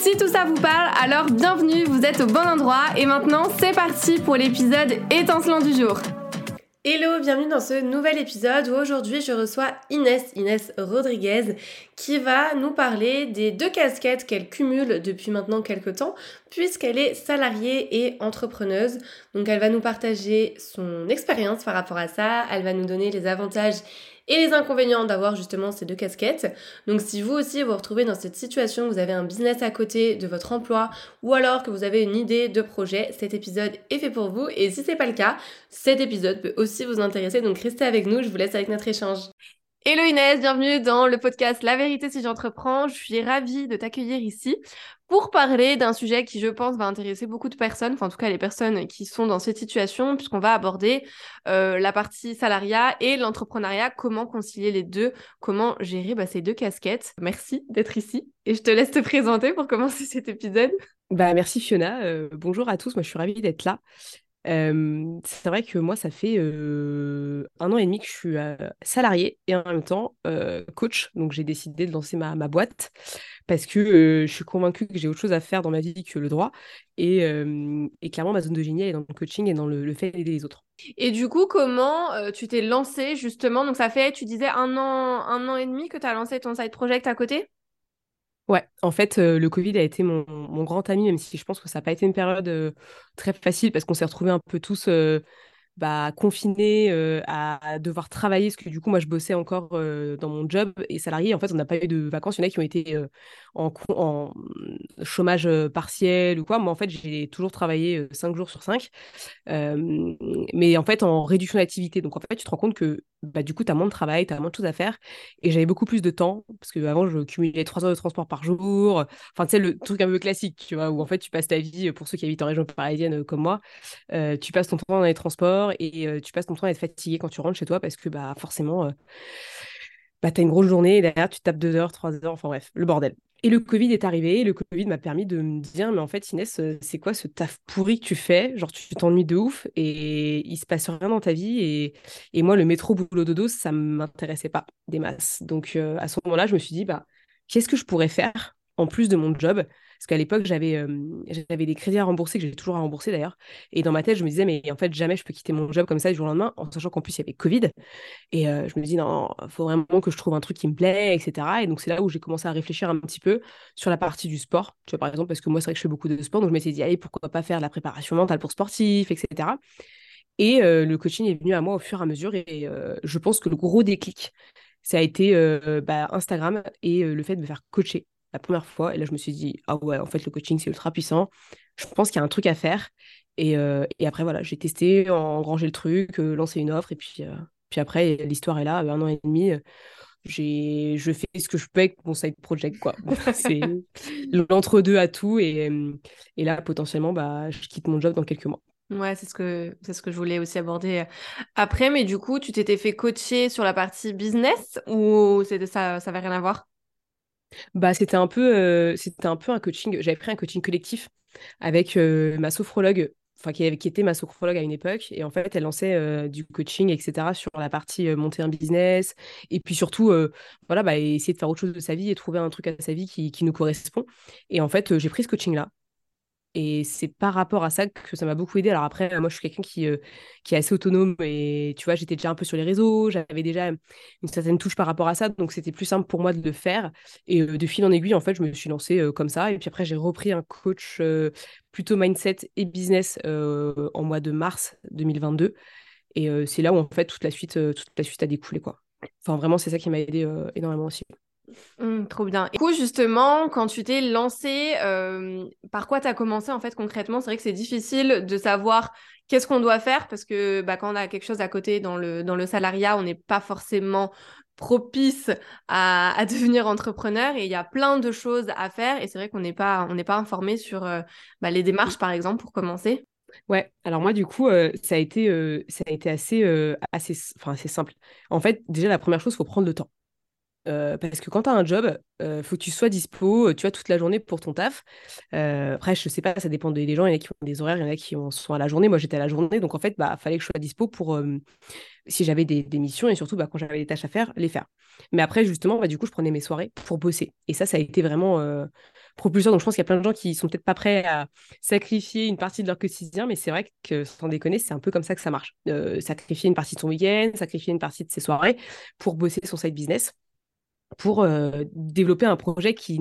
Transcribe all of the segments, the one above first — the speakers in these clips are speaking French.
Si tout ça vous parle, alors bienvenue, vous êtes au bon endroit et maintenant c'est parti pour l'épisode étincelant du jour. Hello, bienvenue dans ce nouvel épisode où aujourd'hui je reçois Inès, Inès Rodriguez, qui va nous parler des deux casquettes qu'elle cumule depuis maintenant quelques temps, puisqu'elle est salariée et entrepreneuse. Donc elle va nous partager son expérience par rapport à ça, elle va nous donner les avantages et les inconvénients d'avoir justement ces deux casquettes. Donc si vous aussi vous retrouvez dans cette situation, vous avez un business à côté de votre emploi ou alors que vous avez une idée de projet, cet épisode est fait pour vous et si c'est pas le cas, cet épisode peut aussi vous intéresser. Donc restez avec nous, je vous laisse avec notre échange. Hello Inès, bienvenue dans le podcast La vérité si j'entreprends. Je suis ravie de t'accueillir ici pour parler d'un sujet qui, je pense, va intéresser beaucoup de personnes, enfin en tout cas les personnes qui sont dans cette situation, puisqu'on va aborder euh, la partie salariat et l'entrepreneuriat, comment concilier les deux, comment gérer bah, ces deux casquettes? Merci d'être ici et je te laisse te présenter pour commencer cet épisode. Bah, merci Fiona, euh, bonjour à tous, moi je suis ravie d'être là c'est vrai que moi, ça fait un an et demi que je suis salariée et en même temps coach. Donc, j'ai décidé de lancer ma, boîte parce que je suis convaincue que j'ai autre chose à faire dans ma vie que le droit. Et, clairement, ma zone de génie, est dans le coaching et dans le, fait d'aider les autres. Et du coup, comment tu t'es lancée justement? Donc, ça fait, tu disais, un an, un an et demi que tu as lancé ton side project à côté? Ouais, en fait, le Covid a été mon, grand ami, même si je pense que ça n'a pas été une période très facile parce qu'on s'est retrouvés un peu tous bah, confiné euh, à, devoir travailler, parce que du coup, moi, je bossais encore euh, dans mon job et salarié. En fait, on n'a pas eu de vacances. Il y en a qui ont été euh, en, en, chômage partiel ou quoi. Moi, en fait, j'ai toujours travaillé 5 jours sur 5, mais en fait, en réduction d'activité. Donc, en fait, tu te rends compte que bah, du coup, tu as moins de travail, tu as moins de choses à faire. Et j'avais beaucoup plus de temps, parce qu'avant, je cumulais 3 heures de transport par jour. Enfin, tu sais, le truc un peu classique, tu vois, où en fait, tu passes ta vie, pour ceux qui habitent en région parisienne comme moi, tu passes ton temps dans les transports et tu passes ton temps à être fatigué quand tu rentres chez toi parce que bah, forcément, bah, tu une grosse journée et derrière, tu tapes deux heures, trois heures, enfin bref, le bordel. Et le Covid est arrivé, et le Covid m'a permis de me dire, mais en fait, Inès, c'est quoi ce taf pourri que tu fais? Genre, tu t'ennuies de ouf et il se passe rien dans ta vie. Et, moi, le métro boulot dodo, ça m'intéressait pas des masses. Donc, à ce moment-là, je me suis dit, bah, qu'est-ce que je pourrais faire en plus de mon job parce qu'à l'époque, j'avais j'avais des crédits à rembourser, que j'ai toujours à rembourser d'ailleurs. Et dans ma tête, je me disais, mais en fait, jamais je peux quitter mon job comme ça du jour au lendemain, en sachant qu'en plus, il y avait Covid. Et je me dis, non, faut vraiment que je trouve un truc qui me plaît, etc. Et donc, c'est là où j'ai commencé à réfléchir un petit peu sur la partie du sport. Tu vois, par exemple, parce que moi, c'est vrai que je fais beaucoup de sport. Donc, je m'étais dit, allez, pourquoi pas faire de la préparation mentale pour sportifs, etc. Et le coaching est venu à moi au fur et à mesure. Et je pense que le gros déclic, ça a été bah, Instagram et le fait de me faire coacher la première fois. Et là, je me suis dit, ah ouais, en fait, le coaching, c'est ultra puissant. Je pense qu'il y a un truc à faire. Et, euh, et après, voilà, j'ai testé, engrangé le truc, euh, lancé une offre. Et puis, euh, puis après, l'histoire est là, un an et demi. j'ai je fais ce que je peux avec mon side project quoi c'est l'entre-deux à tout et, et là potentiellement bah je quitte mon job dans quelques mois Ouais, c'est ce que c'est ce que je voulais aussi aborder après. Mais du coup, tu t'étais fait coacher sur la partie business ou c'était ça, ça avait rien à voir? Bah, c'était un peu, c'était un peu un coaching. J'avais pris un coaching collectif avec ma sophrologue, enfin qui, était ma sophrologue à une époque, et en fait, elle lançait du coaching, etc. sur la partie monter un business, et puis surtout, voilà, bah, essayer de faire autre chose de sa vie et trouver un truc à sa vie qui, qui nous correspond. Et en fait, j'ai pris ce coaching-là. Et c'est par rapport à ça que ça m'a beaucoup aidé. Alors après, moi, je suis quelqu'un qui, euh, qui est assez autonome et tu vois, j'étais déjà un peu sur les réseaux, j'avais déjà une certaine touche par rapport à ça, donc c'était plus simple pour moi de le faire. Et euh, de fil en aiguille, en fait, je me suis lancée euh, comme ça. Et puis après, j'ai repris un coach plutôt mindset et business en mois de mars 2022. Et c'est là où, en fait, toute la suite, toute la suite a découlé, quoi. Enfin, vraiment, c'est ça qui m'a aidé énormément aussi. Mmh, trop bien. Et du coup, justement, quand tu t'es lancé, euh, par quoi tu as commencé en fait concrètement? C'est vrai que c'est difficile de savoir qu'est-ce qu'on doit faire parce que bah, quand on a quelque chose à côté dans le, dans le salariat, on n'est pas forcément propice à, devenir entrepreneur et il y a plein de choses à faire et c'est vrai qu'on n'est pas pas informé sur bah, les démarches par exemple pour commencer. Ouais, alors moi du coup ça a été ça a été assez assez assez simple. En fait, déjà la première chose, faut prendre le temps. Euh, parce que quand tu as un job, euh, faut que tu sois dispo, euh, tu vois, toute la journée pour ton taf. après, je sais pas, ça dépend des, gens. Il y en a qui ont des horaires, il y en a qui sont à la journée. Moi, j'étais à la journée, donc en fait, bah, fallait que je sois dispo pour si j'avais des, missions et surtout, bah, quand j'avais des tâches à faire, les faire. Mais après, justement, bah, du coup, je prenais mes soirées pour bosser. Et ça, ça a été vraiment propulseur. Donc, je pense qu'il y a plein de gens qui sont peut-être pas prêts à sacrifier une partie de leur quotidien, mais c'est vrai que, sans déconner, c'est un peu comme ça que ça marche. sacrifier une partie de son week-end, sacrifier une partie de ses soirées pour bosser son side business pour euh, développer un projet qui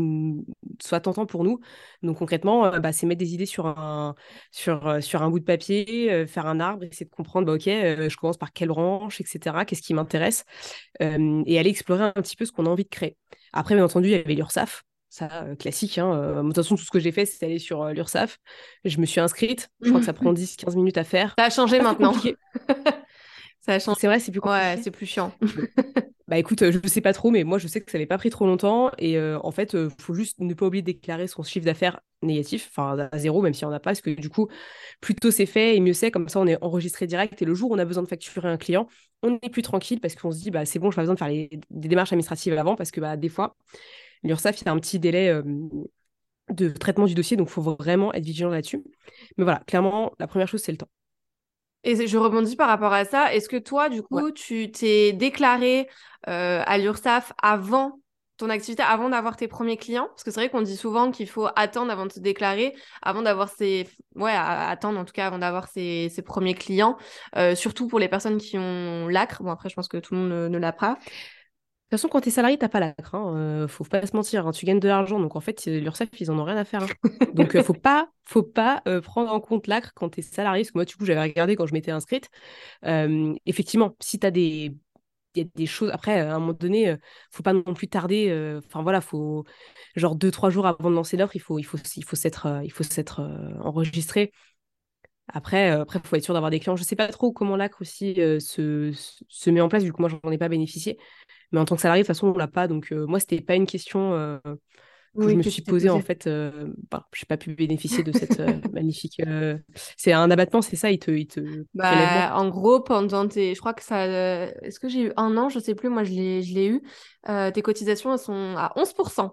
soit tentant pour nous. Donc concrètement, euh, bah, c'est mettre des idées sur un, sur, euh, sur un bout de papier, faire un arbre, essayer de comprendre, bah, ok, je commence par quelle branche, etc., qu'est-ce qui m'intéresse, et aller explorer un petit peu ce qu'on a envie de créer. Après, bien entendu, il y avait l'URSAF, ça, classique. Hein, de toute façon, tout ce que j'ai fait, c'est aller sur l'URSAF. Je me suis inscrite, je crois que ça prend 10-15 minutes à faire. Ça a changé maintenant. ça. C'est vrai, c'est plus compliqué. Ouais, c'est plus chiant. Bah écoute, je ne sais pas trop, mais moi je sais que ça n'avait pas pris trop longtemps. Et euh, en fait, il euh, faut juste ne pas oublier de déclarer son chiffre d'affaires négatif, enfin à zéro, même si on n'a pas, parce que du coup, plus tôt c'est fait et mieux c'est, comme ça on est enregistré direct. Et le jour où on a besoin de facturer un client, on est plus tranquille parce qu'on se dit, bah c'est bon, je n'ai pas besoin de faire les, des démarches administratives avant, parce que bah, des fois, l'URSSAF, il y a un petit délai euh, de traitement du dossier, donc il faut vraiment être vigilant là-dessus. Mais voilà, clairement, la première chose, c'est le temps. Et je rebondis par rapport à ça. Est-ce que toi, du coup, tu t'es déclaré euh, à l'URSSAF avant ton activité, avant d'avoir tes premiers clients? Parce que c'est vrai qu'on dit souvent qu'il faut attendre avant de se déclarer, avant d'avoir ses... Ouais, attendre en tout cas avant d'avoir ses, premiers clients, euh, surtout pour les personnes qui ont l'acre. Bon, après, je pense que tout le monde ne l'a pas. De toute façon, quand tu es salarié, tu n'as pas l'acre. Hein. Euh, faut pas se mentir. Hein. Tu gagnes de l'argent. Donc, en fait, l'URSSAF, ils en ont rien à faire. Hein. donc, euh, faut pas, faut pas euh, prendre en compte l'acre quand tu es salarié. Parce que moi, du coup, j'avais regardé quand je m'étais inscrite. effectivement, si tu as des. Il y a des choses. Après, à un moment donné, faut pas non plus tarder. Enfin, voilà, faut. Genre, deux, trois jours avant de lancer l'offre, il faut, il faut, il faut s'être, il faut s'être enregistré. Après, il faut être sûr d'avoir des clients. Je sais pas trop comment l'acre aussi se, se, met en place, vu que moi, j'en ai pas bénéficié. Mais en tant que salarié, de toute façon, on l'a pas. Donc, euh, moi, c'était pas une question euh, que je me suis posée. En fait, euh, bah, je n'ai pas pu bénéficier de cette magnifique. C'est un abattement, c'est ça Il te. Il te... Bah, en gros, pendant tes. Je crois que ça. Est-ce que j'ai eu un an? Je sais plus. Moi, je l'ai eu. tes cotisations, elles sont à 11%.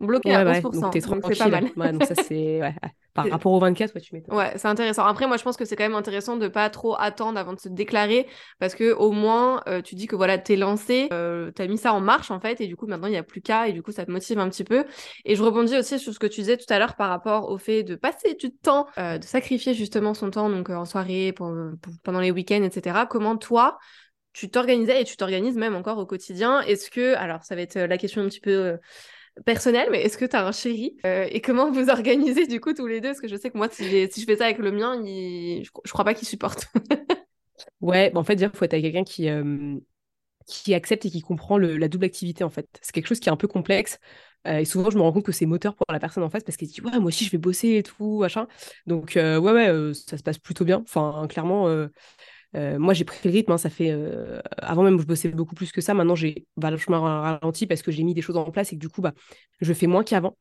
Bloqué à 11%. donc, c'est pas mal. Ouais, donc ça, c'est. Par rapport aux 24, ouais, tu m'étonnes. Ouais, c'est intéressant. Après, moi, je pense que c'est quand même intéressant de pas trop attendre avant de se déclarer parce que au moins, euh, tu dis que voilà, t'es lancé, euh, t'as mis ça en marche en fait, et du coup, maintenant, il n'y a plus qu'à, et du coup, ça te motive un petit peu. Et je rebondis aussi sur ce que tu disais tout à l'heure par rapport au fait de passer du temps, euh, de sacrifier justement son temps, donc en soirée, pendant les week-ends, etc. Comment toi, tu t'organisais et tu t'organises même encore au quotidien? Est-ce que, alors, ça va être la question un petit peu personnel, mais est-ce que tu as un chéri euh, Et comment vous organisez du coup tous les deux? Parce que je sais que moi, si, je fais ça avec le mien, je, crois pas qu'il supporte. ouais, en fait, il faut être avec quelqu'un qui, euh, qui accepte et qui comprend la double activité en fait. C'est quelque chose qui est un peu complexe. Euh, et souvent, je me rends compte que c'est moteur pour la personne en face parce qu'elle dit Ouais, moi aussi, je vais bosser et tout, machin. Donc, ouais, ouais, ça se passe plutôt bien. Enfin, clairement, euh, moi, j'ai pris le rythme. Hein, ça fait euh, avant même, je bossais beaucoup plus que ça. Maintenant, j'ai vachement ralenti parce que j'ai mis des choses en place et que du coup, bah, je fais moins qu'avant.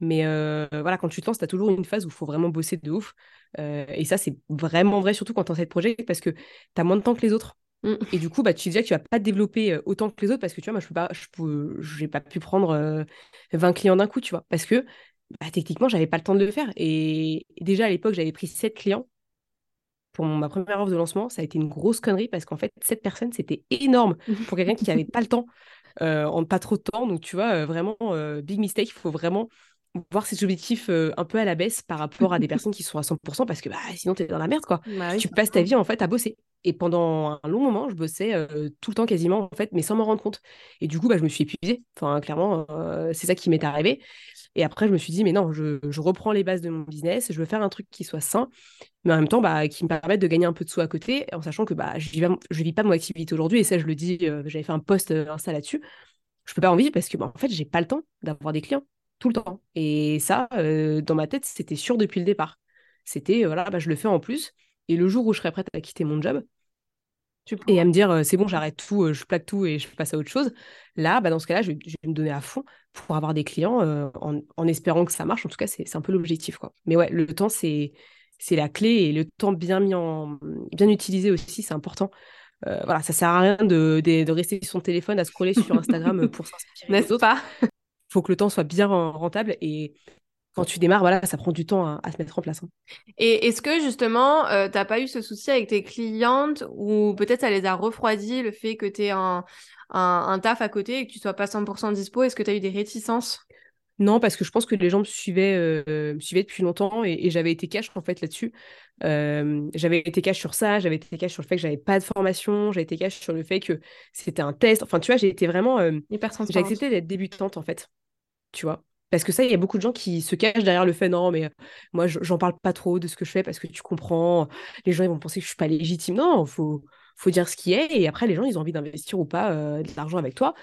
Mais euh, voilà, quand tu te lances, tu as toujours une phase où il faut vraiment bosser de ouf. et ça, c'est vraiment vrai, surtout quand tu as cette projet, parce que tu as moins de temps que les autres. Mmh. Et du coup, bah, tu dis que tu vas pas te développer autant que les autres parce que tu vois, moi, je peux pas, je n'ai pas pu prendre 20 clients d'un coup, tu vois, parce que bah, techniquement, j'avais pas le temps de le faire. Et déjà, à l'époque, j'avais pris 7 clients pour ma première offre de lancement, ça a été une grosse connerie parce qu'en fait, cette personne, c'était énorme pour quelqu'un qui n'avait pas le temps, euh, en pas trop de temps. Donc, tu vois, euh, vraiment, euh, big mistake. Il faut vraiment voir ses objectifs un peu à la baisse par rapport à des personnes qui sont à 100% parce que bah, sinon, tu es dans la merde, quoi. Bah tu passes ta vie, en fait, à bosser. Et pendant un long moment, je bossais tout le temps quasiment, en fait, mais sans m'en rendre compte. Et du coup, bah, je me suis épuisée. Enfin, clairement, c'est ça qui m'est arrivé. Et après, je me suis dit, mais non, je, reprends les bases de mon business, je veux faire un truc qui soit sain, mais en même temps, bah, qui me permette de gagner un peu de sous à côté, en sachant que bah, je ne vis pas mon activité aujourd'hui. Et ça, je le dis, j'avais fait un post Insta là-dessus. Je peux pas en vivre parce que, bah, en fait, j'ai pas le temps d'avoir des clients tout le temps. Et ça, dans ma tête, c'était sûr depuis le départ. C'était, voilà, bah, je le fais en plus. Et le jour où je serai prête à quitter mon job, et à me dire c'est bon, j'arrête tout, je plaque tout et je passe à autre chose. Là, bah, dans ce cas-là, je, vais me donner à fond pour avoir des clients en, espérant que ça marche. En tout cas, c'est un peu l'objectif. quoi. Mais ouais, le temps, c'est la clé et le temps bien mis en bien utilisé aussi, c'est important. voilà, ça sert à rien de, de, rester sur son téléphone à scroller sur Instagram pour s'inspirer. N'est-ce pas? Il faut que le temps soit bien rentable et quand tu démarres, voilà, ça prend du temps à, se mettre en place. Hein. Et est-ce que justement, euh, tu n'as pas eu ce souci avec tes clientes ou peut-être ça les a refroidis le fait que tu aies un, un, taf à côté et que tu sois pas 100% dispo? Est-ce que tu as eu des réticences? Non, parce que je pense que les gens me suivaient, euh, suivaient depuis longtemps et, j'avais été cash en fait là-dessus. Euh, j'avais été cash sur ça, j'avais été cash sur le fait que j'avais pas de formation, j'avais été cash sur le fait que c'était un test. Enfin, tu vois, j'ai été vraiment. Hyper J'ai accepté d'être débutante en fait. Tu vois. Parce que ça, il y a beaucoup de gens qui se cachent derrière le fait non, mais euh, moi, j'en parle pas trop de ce que je fais parce que tu comprends. Les gens, ils vont penser que je suis pas légitime. Non, faut, faut dire ce qui est. Et après, les gens, ils ont envie d'investir ou pas euh, de l'argent avec toi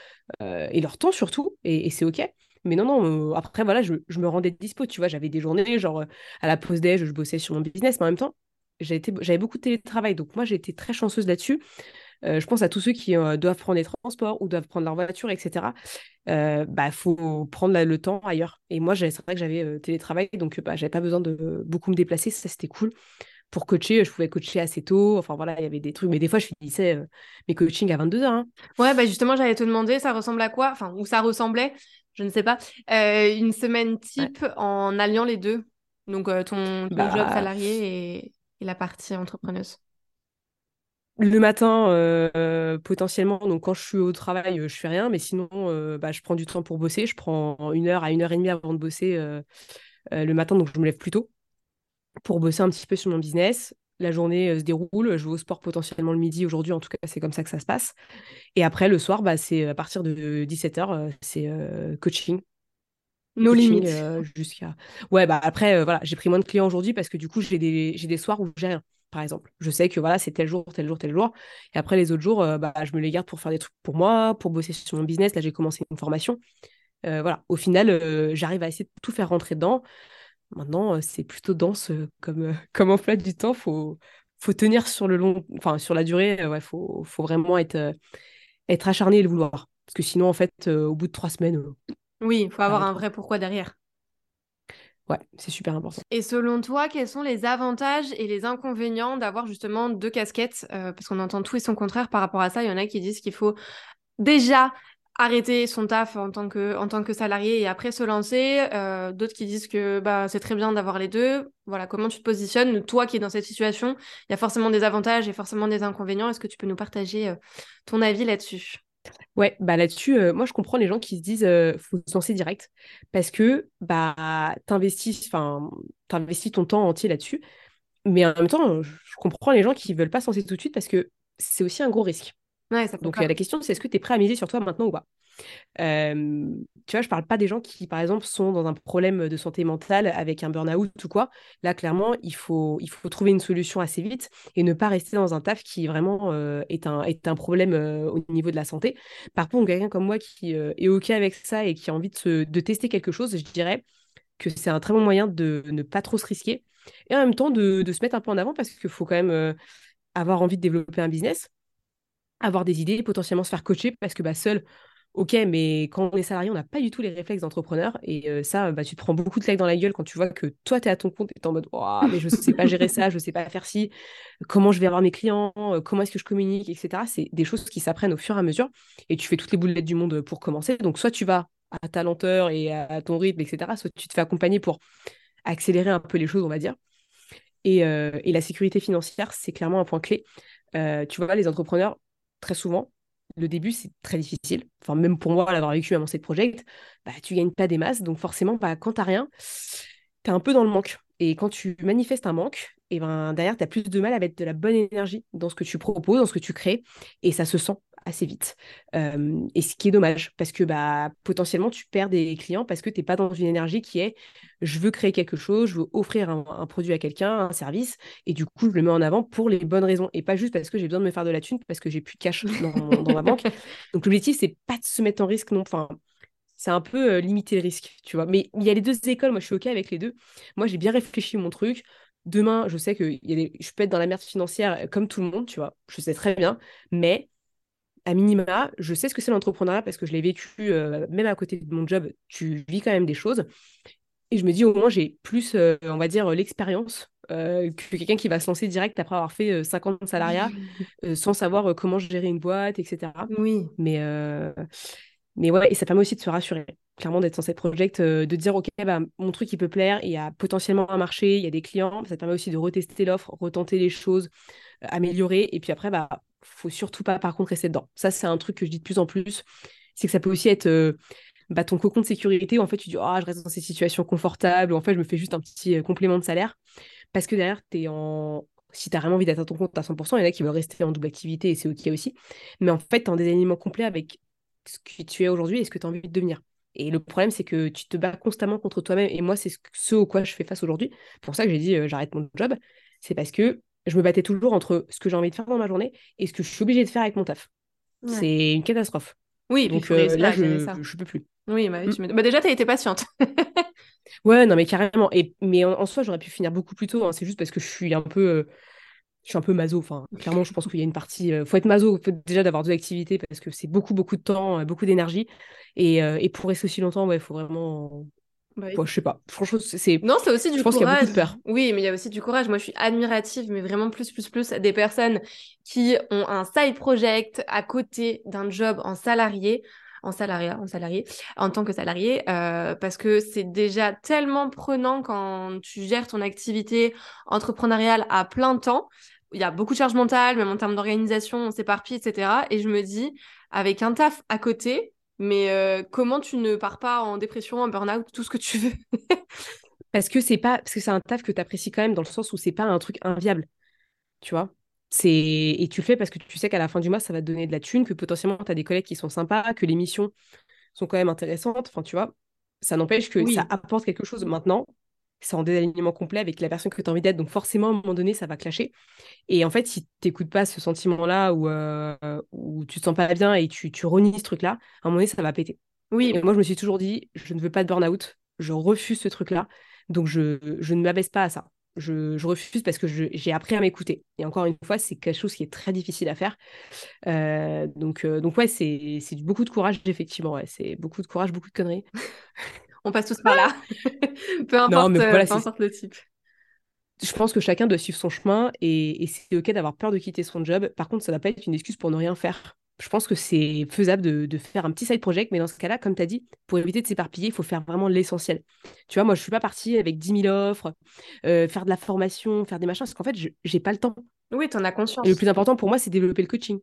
euh, et leur temps surtout. Et, c'est OK. Mais non, non, après, voilà, je, me rendais dispo. Tu vois, j'avais des journées, genre à la pause déj, je bossais sur mon business, mais en même temps, j'avais beaucoup de télétravail. Donc, moi, j'ai été très chanceuse là-dessus. je pense à tous ceux qui doivent prendre des transports ou doivent prendre leur voiture, etc il euh, bah, faut prendre le temps ailleurs. Et moi, c'est vrai que j'avais euh, télétravail, donc bah, j'avais pas besoin de beaucoup me déplacer, ça c'était cool. Pour coacher, je pouvais coacher assez tôt. Enfin voilà, il y avait des trucs. Mais des fois, je finissais euh, mes coachings à 22h. Hein. Ouais, bah justement, j'allais te demander, ça ressemble à quoi? Enfin, où ça ressemblait Je ne sais pas. une semaine type en alliant les deux. Donc ton, ton bah job salarié et, et la partie entrepreneuse le matin, euh, potentiellement, donc quand je suis au travail, euh, je fais rien, mais sinon, euh, bah, je prends du temps pour bosser. Je prends une heure à une heure et demie avant de bosser le matin, donc je me lève plus tôt pour bosser un petit peu sur mon business. La journée se déroule, je vais au sport potentiellement le midi. Aujourd'hui, en tout cas, c'est comme ça que ça se passe. Et après, le soir, bah, c'est à partir de 17h, c'est coaching. Nos limites. jusqu'à. Ouais, bah après, voilà, j'ai pris moins de clients aujourd'hui parce que du coup, j'ai des, des soirs où j'ai rien par exemple. Je sais que voilà, c'est tel jour, tel jour, tel jour. Et après, les autres jours, euh, bah, je me les garde pour faire des trucs pour moi, pour bosser sur mon business. Là, j'ai commencé une formation. Euh, voilà, au final, euh, j'arrive à essayer de tout faire rentrer dedans. Maintenant, c'est plutôt dense comme, comme emploi du temps. Faut, faut tenir sur le long, enfin sur la durée. ouais, faut, faut vraiment être, être acharné et le vouloir. Parce que sinon, en fait, au bout de trois semaines. oui, il faut avoir un vrai pourquoi derrière. Ouais, c'est super important. Et selon toi, quels sont les avantages et les inconvénients d'avoir justement deux casquettes euh, Parce qu'on entend tout et son contraire par rapport à ça. Il y en a qui disent qu'il faut déjà arrêter son taf en tant que, salarié et après se lancer. Euh, d'autres qui disent que bah, c'est très bien d'avoir les deux. Voilà, comment tu te positionnes Toi qui es dans cette situation, il y a forcément des avantages et forcément des inconvénients. Est-ce que tu peux nous partager euh, ton avis là-dessus? Ouais, bah là-dessus, moi je comprends les gens qui se disent faut se lancer direct parce que bah t'investis, enfin t'investis ton temps entier là-dessus, mais en même temps, je comprends les gens qui veulent pas se lancer tout de suite parce que c'est aussi un gros risque. Ouais, ça Donc la question c'est est-ce que tu es prêt à miser sur toi maintenant ou pas? Tu vois, je parle pas des gens qui, par exemple, sont dans un problème de santé mentale avec un burn-out ou quoi. Là, clairement, il faut, il faut trouver une solution assez vite et ne pas rester dans un taf qui vraiment est, un, est un problème au niveau de la santé. Par contre, quelqu'un comme moi qui est OK avec ça et qui a envie de, de tester quelque chose, je dirais que c'est un très bon moyen de ne pas trop se risquer et en même temps de, de se mettre un peu en avant parce qu'il faut quand même avoir envie de développer un business avoir des idées, potentiellement se faire coacher parce que bah, seul, Ok, mais quand on est salarié, on n'a pas du tout les réflexes d'entrepreneur. Et ça, bah, tu te prends beaucoup de claques dans la gueule quand tu vois que toi, tu es à ton compte et tu es en mode mais je ne sais pas gérer ça, je ne sais pas faire ci, comment je vais avoir mes clients, comment est-ce que je communique, etc. C'est des choses qui s'apprennent au fur et à mesure. Et tu fais toutes les boulettes du monde pour commencer. Donc, soit tu vas à ta lenteur et à ton rythme, etc. Soit tu te fais accompagner pour accélérer un peu les choses, on va dire. Et la sécurité financière, c'est clairement un point clé. tu vois, les entrepreneurs, très souvent, le début, c'est très difficile. Enfin, même pour moi, l'avoir vécu avant cette project, bah, tu gagnes pas des masses. Donc forcément, bah, quand tu rien, tu un peu dans le manque. Et quand tu manifestes un manque, et ben derrière, tu as plus de mal à mettre de la bonne énergie dans ce que tu proposes, dans ce que tu crées. Et ça se sent assez vite. et ce qui est dommage, parce que bah, potentiellement, tu perds des clients parce que tu n'es pas dans une énergie qui est je veux créer quelque chose, je veux offrir un, produit à quelqu'un, un service, et du coup, je le mets en avant pour les bonnes raisons, et pas juste parce que j'ai besoin de me faire de la thune, parce que j'ai plus de cash dans, ma banque. Donc l'objectif, c'est pas de se mettre en risque, non. Enfin, c'est un peu limiter le risque, tu vois. Mais il y a les deux écoles, moi je suis OK avec les deux. Moi, j'ai bien réfléchi mon truc demain, je sais que y a des... je peux être dans la merde financière comme tout le monde, tu vois, je sais très bien, mais à minima, je sais ce que c'est l'entrepreneuriat parce que je l'ai vécu euh, même à côté de mon job, tu vis quand même des choses. Et je me dis, au moins, j'ai plus, euh, on va dire, l'expérience euh, que quelqu'un qui va se lancer direct après avoir fait 50 salariats sans savoir comment gérer une boîte, etc. Oui. Mais, mais ouais, et ça permet aussi de se rassurer, clairement, d'être dans cette project, de dire, OK, bah, mon truc, il peut plaire, il y a potentiellement un marché, il y a des clients. Ça permet aussi de retester l'offre, retenter les choses, améliorer. Et puis après, bah, faut surtout pas, par contre, rester dedans. Ça, c'est un truc que je dis de plus en plus. C'est que ça peut aussi être bah, ton cocon de sécurité où en fait tu dis oh, je reste dans ces situations confortables, ou en fait je me fais juste un petit euh, complément de salaire. Parce que derrière, tu en. Si tu as vraiment envie à ton compte à 100%, il y en a qui veulent rester en double activité et c'est OK aussi. Mais en fait, tu es en désalignement complet avec ce que tu es aujourd'hui et ce que tu as envie de devenir. Et le problème, c'est que tu te bats constamment contre toi-même. Et moi, c'est ce au quoi je fais face aujourd'hui. C'est pour ça que j'ai dit euh, j'arrête mon job. C'est parce que je me battais toujours entre ce que j'ai envie de faire dans ma journée et ce que je suis obligée de faire avec mon taf. C'est une catastrophe. Oui, donc euh, là, je ne peux plus. Oui, bah, mm. bah déjà, tu as été patiente. ouais, non, mais carrément. Et, mais en, soi, j'aurais pu finir beaucoup plus tôt. Hein. C'est juste parce que je suis un peu. Euh, je suis un peu maso. Enfin, clairement, je pense qu'il y a une partie. Il euh, faut être maso, il faut déjà d'avoir deux activités parce que c'est beaucoup, beaucoup de temps, euh, beaucoup d'énergie. Et, et, pour rester aussi longtemps, il ouais, faut vraiment. Bah, je sais pas. Franchement, c'est. Non, c'est aussi du je pense qu'il y a beaucoup de peur. Oui, mais il y a aussi du courage. Moi, je suis admirative, mais vraiment plus, plus, plus des personnes qui ont un side project à côté d'un job en salarié en salariat, en salarié, en tant que salarié, euh, parce que c'est déjà tellement prenant quand tu gères ton activité entrepreneuriale à plein temps. Il y a beaucoup de charge mentale, même en termes d'organisation, on s'éparpille, etc. Et je me dis, avec un taf à côté, mais euh, comment tu ne pars pas en dépression, en burn-out, tout ce que tu veux? Parce que c'est pas, parce que c'est un taf que tu apprécies quand même dans le sens où c'est pas un truc inviable, tu vois? C'est et tu le fais parce que tu sais qu'à la fin du mois, ça va te donner de la thune, que potentiellement, tu as des collègues qui sont sympas, que les missions sont quand même intéressantes. Enfin, tu vois, ça n'empêche que ça apporte quelque chose. Maintenant, c'est en désalignement complet avec la personne que tu as envie d'être. Donc, forcément, à un moment donné, ça va clasher. Et en fait, si tu n'écoutes pas ce sentiment-là ou euh, où tu te sens pas bien et tu, tu renies ce truc-là, à un moment donné, ça va péter. Oui. Et moi, je me suis toujours dit, je ne veux pas de burn-out. Je refuse ce truc-là. Donc, je, je ne m'abaisse pas à ça je, refuse parce que j'ai appris à m'écouter. Et encore une fois, c'est quelque chose qui est très difficile à faire. Euh, donc, euh, donc ouais, c'est beaucoup de courage, effectivement. Ouais. C'est beaucoup de courage, beaucoup de conneries. On passe tous par là. peu importe, euh, le type. Je pense que chacun doit suivre son chemin et, et c'est OK d'avoir peur de quitter son job. Par contre, ça ne doit pas être une excuse pour ne rien faire je pense que c'est faisable de, faire un petit side project, mais dans ce cas-là, comme tu as dit, pour éviter de s'éparpiller, il faut faire vraiment l'essentiel. Tu vois, moi, je ne suis pas partie avec 10 000 offres, euh, faire de la formation, faire des machins, parce qu'en fait, je n'ai pas le temps. Oui, tu en as conscience. Et le plus important pour moi, c'est développer le coaching.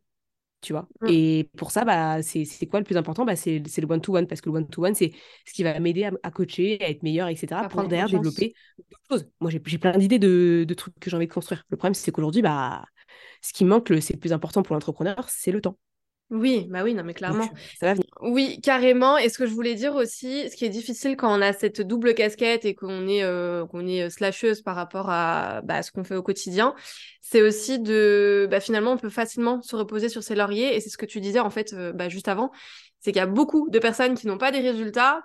Tu vois? Mm. Et pour ça, bah, c'est quoi le plus important? Bah, C'est le one-to-one, parce que le one-to-one, c'est ce qui va m'aider à, coacher, à être meilleur, etc. pour derrière développer d'autres choses. Moi, j'ai plein d'idées de, de, trucs que j'ai envie de construire. Le problème, c'est qu'aujourd'hui, bah, ce qui manque, c'est le plus important pour l'entrepreneur, c'est le temps. Oui, bah oui, non, mais clairement. ça va venir. Oui, carrément. Et ce que je voulais dire aussi, ce qui est difficile quand on a cette double casquette et qu'on est, euh, qu'on est euh, slasheuse par rapport à bah, ce qu'on fait au quotidien, c'est aussi de. Bah, finalement, on peut facilement se reposer sur ses lauriers. Et c'est ce que tu disais, en fait, euh, bah, juste avant. C'est qu'il y a beaucoup de personnes qui n'ont pas des résultats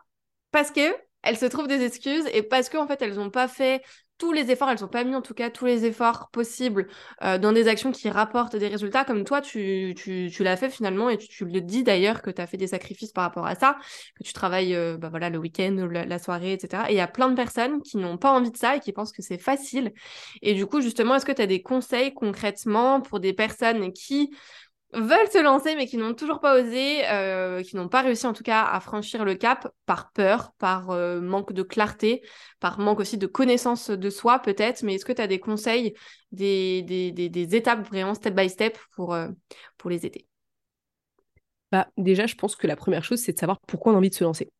parce que elles se trouvent des excuses et parce qu'en en fait, elles n'ont pas fait tous les efforts, elles n'ont pas mis en tout cas tous les efforts possibles euh, dans des actions qui rapportent des résultats, comme toi, tu, tu, l'as fait finalement, et tu, tu le dis d'ailleurs que tu as fait des sacrifices par rapport à ça, que tu travailles euh, bah voilà, le week-end, la, la soirée, etc. Et il y a plein de personnes qui n'ont pas envie de ça et qui pensent que c'est facile. Et du coup, justement, est-ce que tu as des conseils concrètement pour des personnes qui veulent se lancer mais qui n'ont toujours pas osé, euh, qui n'ont pas réussi en tout cas à franchir le cap par peur, par euh, manque de clarté, par manque aussi de connaissance de soi peut-être. Mais est-ce que tu as des conseils, des, des, étapes vraiment step by step pour, euh, pour les aider? Bah, Déjà, je pense que la première chose, c'est de savoir pourquoi on a envie de se lancer.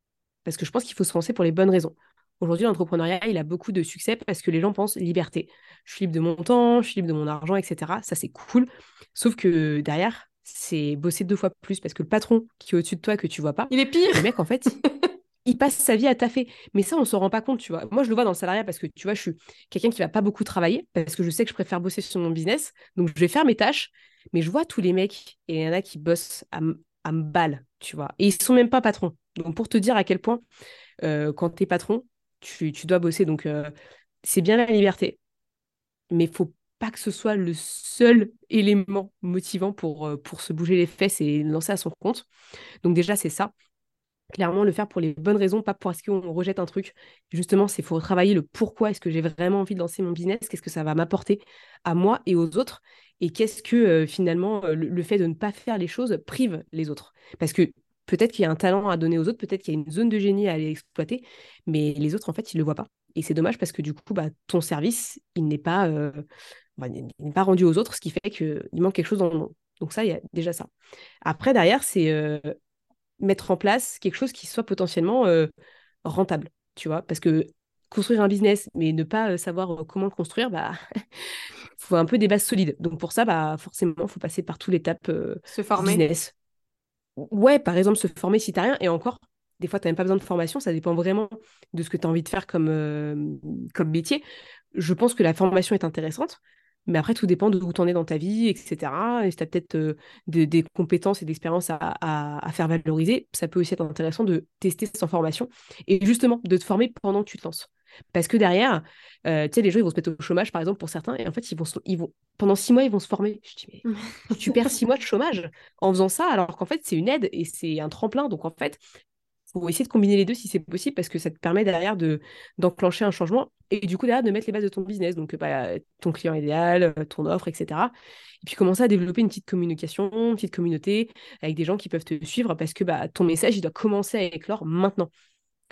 Parce que je pense qu'il faut se lancer pour les bonnes raisons. Aujourd'hui, l'entrepreneuriat, il a beaucoup de succès parce que les gens pensent liberté. Je suis libre de mon temps, je suis libre de mon argent, etc. Ça, c'est cool. Sauf que derrière, c'est bosser deux fois plus parce que le patron qui est au-dessus de toi que tu vois pas, il est pire. Le mec, en fait, il passe sa vie à taffer. Mais ça, on s'en rend pas compte, tu vois. Moi, je le vois dans le salariat parce que, tu vois, je suis quelqu'un qui va pas beaucoup travailler parce que je sais que je préfère bosser sur mon business. Donc, je vais faire mes tâches. Mais je vois tous les mecs et il y en a qui bossent à, à balle, tu vois. Et ils sont même pas patrons. Donc, pour te dire à quel point, euh, quand tu es patron, tu, dois bosser. Donc, euh, c'est bien la liberté. mais faut pas que ce soit le seul élément motivant pour, pour se bouger les fesses et lancer à son compte. Donc déjà, c'est ça clairement le faire pour les bonnes raisons, pas parce qu'on rejette un truc. Justement, c'est faut travailler le pourquoi est-ce que j'ai vraiment envie de lancer mon business, qu'est-ce que ça va m'apporter à moi et aux autres, et qu'est-ce que euh, finalement euh, le, fait de ne pas faire les choses prive les autres? Parce que peut-être qu'il y a un talent à donner aux autres, peut-être qu'il y a une zone de génie à aller exploiter, mais les autres en fait ils le voient pas. Et c'est dommage parce que du coup, bah, ton service, il n'est pas, euh, bah, n'est pas rendu aux autres, ce qui fait qu'il manque quelque chose dans le monde. Donc ça, il y a déjà ça. Après, derrière, c'est mettre en place quelque chose qui soit potentiellement euh, rentable, tu vois, parce que construire un business, mais ne pas euh, savoir euh, comment le construire, bah, faut un peu des bases solides. Donc pour ça, bah, forcément, il faut passer par toute l'étape se former. business. Ouais, par exemple, se former si tu n'as rien, et encore, des fois, tu n'as même pas besoin de formation, ça dépend vraiment de ce que tu as envie de faire comme, comme métier. Je pense que la formation est intéressante, mais après, tout dépend de où tu en es dans ta vie, etc. Et si tu as peut-être euh, des, compétences et d'expériences à, faire valoriser, ça peut aussi être intéressant de tester sans formation et justement de te former pendant que tu te lances. Parce que derrière, euh, tu sais, les gens, ils vont se mettre au chômage, par exemple, pour certains, et en fait, ils vont, ils vont pendant six mois, ils vont se former. Je dis, mais tu perds six mois de chômage en faisant ça, alors qu'en fait, c'est une aide et c'est un tremplin. Donc, en fait, faut essayer de combiner les deux si c'est possible parce que ça te permet derrière de d'enclencher un changement et du coup derrière de mettre les bases de ton business donc bah, ton client idéal euh, ton offre etc et puis commencer à développer une petite communication une petite communauté avec des gens qui peuvent te suivre parce que bah, ton message il doit commencer à éclore maintenant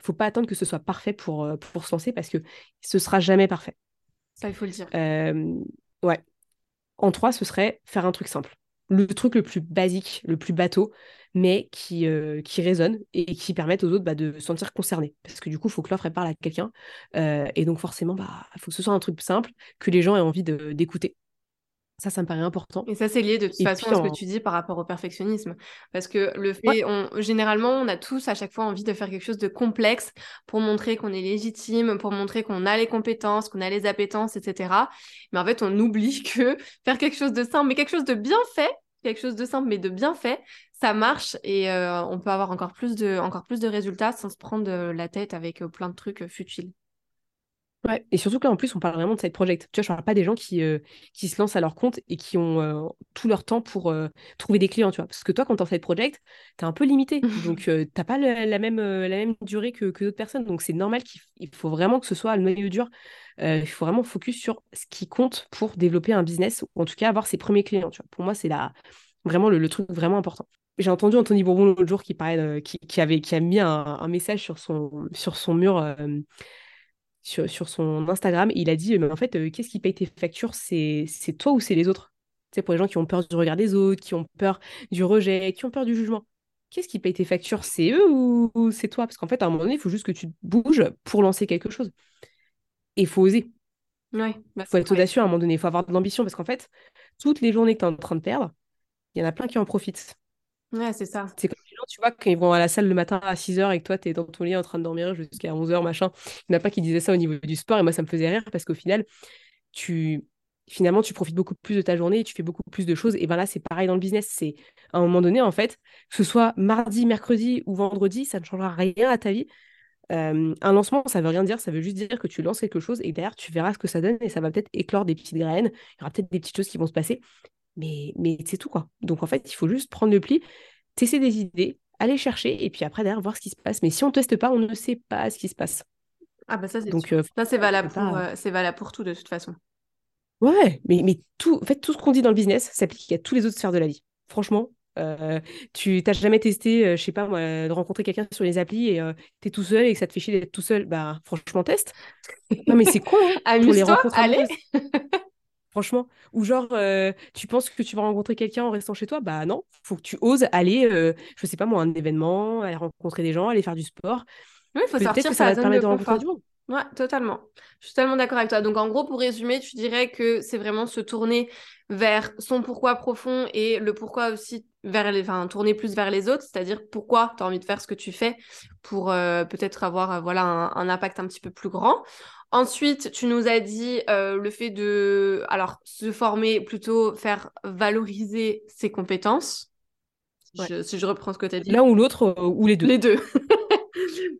il faut pas attendre que ce soit parfait pour euh, pour se lancer parce que ce sera jamais parfait ça il faut le dire euh, ouais en trois ce serait faire un truc simple le truc le plus basique le plus bateau mais qui, euh, qui résonnent et qui permettent aux autres bah, de se sentir concernés. Parce que du coup, il faut que l'offre parle à quelqu'un. Euh, et donc, forcément, il bah, faut que ce soit un truc simple, que les gens aient envie d'écouter. Ça, ça me paraît important. Et ça, c'est lié de toute façon à ce que tu dis par rapport au perfectionnisme. Parce que le fait, on, généralement, on a tous à chaque fois envie de faire quelque chose de complexe pour montrer qu'on est légitime, pour montrer qu'on a les compétences, qu'on a les appétences, etc. Mais en fait, on oublie que faire quelque chose de simple, mais quelque chose de bien fait, quelque chose de simple mais de bien fait, ça marche et euh, on peut avoir encore plus de, encore plus de résultats sans se prendre la tête avec euh, plein de trucs euh, futiles. Ouais, et surtout que là, en plus, on parle vraiment de side project. Tu vois, je parle pas des gens qui, qui se lancent à leur compte et qui ont tout leur temps pour trouver des clients, tu vois. Parce que toi, quand tu en side project, tu es un peu limité. Donc, tu n'as pas la, même, la même durée que, que d'autres personnes. Donc, c'est normal qu'il faut vraiment que ce soit le noyau dur. il faut vraiment focus sur ce qui compte pour développer un business ou en tout cas avoir ses premiers clients. Tu vois. Pour moi, c'est la, vraiment le, truc vraiment important j'ai entendu Anthony Bourbon l'autre jour qui, parlait, qui, avait, qui a mis un, message sur son, sur son mur, euh, sur, sur, son Instagram. Et il a dit Mais en fait, euh, qu'est-ce qui paye tes factures? C'est toi ou c'est les autres? C'est pour les gens qui ont peur du regard des autres, qui ont peur du rejet, qui ont peur du jugement. Qu'est-ce qui paye tes factures? C'est eux ou, c'est toi? Parce qu'en fait, à un moment donné, il faut juste que tu bouges pour lancer quelque chose. Et il faut oser. Il bah, faut être audacieux à un moment donné. Il faut avoir de l'ambition parce qu'en fait, toutes les journées que tu es en train de perdre, il y en a plein qui en profitent. Ouais, c'est ça. C'est comme tu vois, quand ils vont à la salle le matin à 6h et que toi, tu es dans ton lit en train de dormir jusqu'à 11h, machin. Il n'y en a pas qui disaient ça au niveau du sport. Et moi, ça me faisait rire parce qu'au final, tu finalement, tu profites beaucoup plus de ta journée et tu fais beaucoup plus de choses. Et ben là, c'est pareil dans le business. C'est à un moment donné, en fait, que ce soit mardi, mercredi ou vendredi, ça ne changera rien à ta vie. Euh, un lancement, ça veut rien dire, ça veut juste dire que tu lances quelque chose et derrière, tu verras ce que ça donne et ça va peut-être éclore des petites graines. Il y aura peut-être des petites choses qui vont se passer. Mais, mais c'est tout, quoi. Donc, en fait, il faut juste prendre le pli, tester des idées, aller chercher, et puis après, derrière, voir ce qui se passe. Mais si on ne teste pas, on ne sait pas ce qui se passe. Ah, bah ça, c'est Donc, euh, ça, c'est valable, pour, euh, c'est valable pour tout, de toute façon. Ouais, mais, mais tout, en fait, tout ce qu'on dit dans le business s'applique à tous les autres sphères de la vie. Franchement, euh, tu n'as jamais testé, je sais pas moi, de rencontrer quelqu'un sur les applis et tu es tout seul et que ça te fait chier d'être tout seul, bah franchement, teste. Non, mais c'est quoi hein, pour les rencontres allez Franchement. Ou genre, euh, tu penses que tu vas rencontrer quelqu'un en restant chez toi? Bah non, faut que tu oses aller, euh, je sais pas moi, un événement, aller rencontrer des gens, aller faire du sport. Oui, il faut sortir que ça va te permettre de rencontrer du monde. Ouais, totalement. Je suis totalement d'accord avec toi. Donc, en gros, pour résumer, tu dirais que c'est vraiment se tourner vers son pourquoi profond et le pourquoi aussi vers les, enfin, tourner plus vers les autres, c'est-à-dire pourquoi tu as envie de faire ce que tu fais pour euh, peut-être avoir voilà un, impact un petit peu plus grand. Ensuite, tu nous as dit euh, le fait de, alors, se former, plutôt faire valoriser ses compétences. Si, je, reprends ce que tu as dit. L'un ou l'autre, euh, ou les deux. Les deux.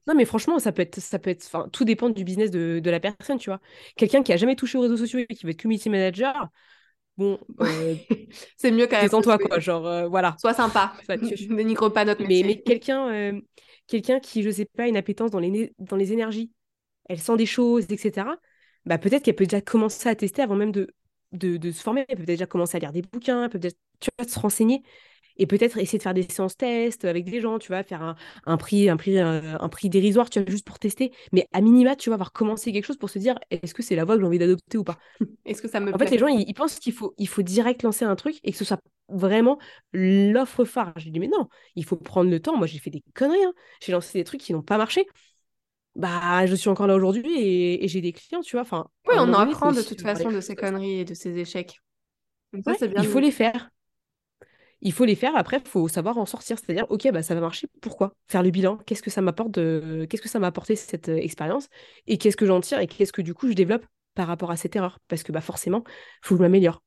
non, mais franchement, ça peut être, ça peut être, enfin, tout dépend du business de, de la personne, tu vois. Quelqu'un qui a jamais touché aux réseaux sociaux et qui veut être community manager, bon, euh, c'est mieux quand même. toi quoi, genre, euh, voilà. Sois sympa. Ne Dénigre pas notre métier. Mais, mais quelqu'un, euh, quelqu'un qui, je sais pas, une appétence dans les, dans les énergies, elle sent des choses, etc. Bah peut-être qu'elle peut déjà commencer à tester avant même de, de, de se former. Elle peut déjà commencer à lire des bouquins, elle peut peut-être tu vois, se renseigner et peut-être essayer de faire des séances tests avec des gens, tu vois, faire un, un prix, un prix, un, prix dérisoire, tu vois, juste pour tester. Mais à minima, tu vas avoir commencé quelque chose pour se dire, est-ce que c'est la voie que j'ai envie d'adopter ou pas? Est-ce que ça me En fait, les gens, ils, pensent qu'il faut, il faut direct lancer un truc et que ce soit vraiment l'offre phare. J'ai dit, mais non, il faut prendre le temps. Moi, j'ai fait des conneries. Hein. J'ai lancé des trucs qui n'ont pas marché. Bah, je suis encore là aujourd'hui et, j'ai des clients, tu vois. Enfin, oui, on en apprend de toute façon de ces conneries et de ces échecs. Ça, bien il faut les faire il faut les faire. Après, il faut savoir en sortir. C'est-à-dire, OK, bah, ça va marcher. Pourquoi Faire le bilan? Qu'est-ce que ça m'apporte de... Qu'est-ce que ça m'a apporté cette euh, expérience? Et qu'est-ce que j'en tire Et qu'est-ce que du coup je développe par rapport à cette erreur? Parce que bah, forcément, il faut que je m'améliore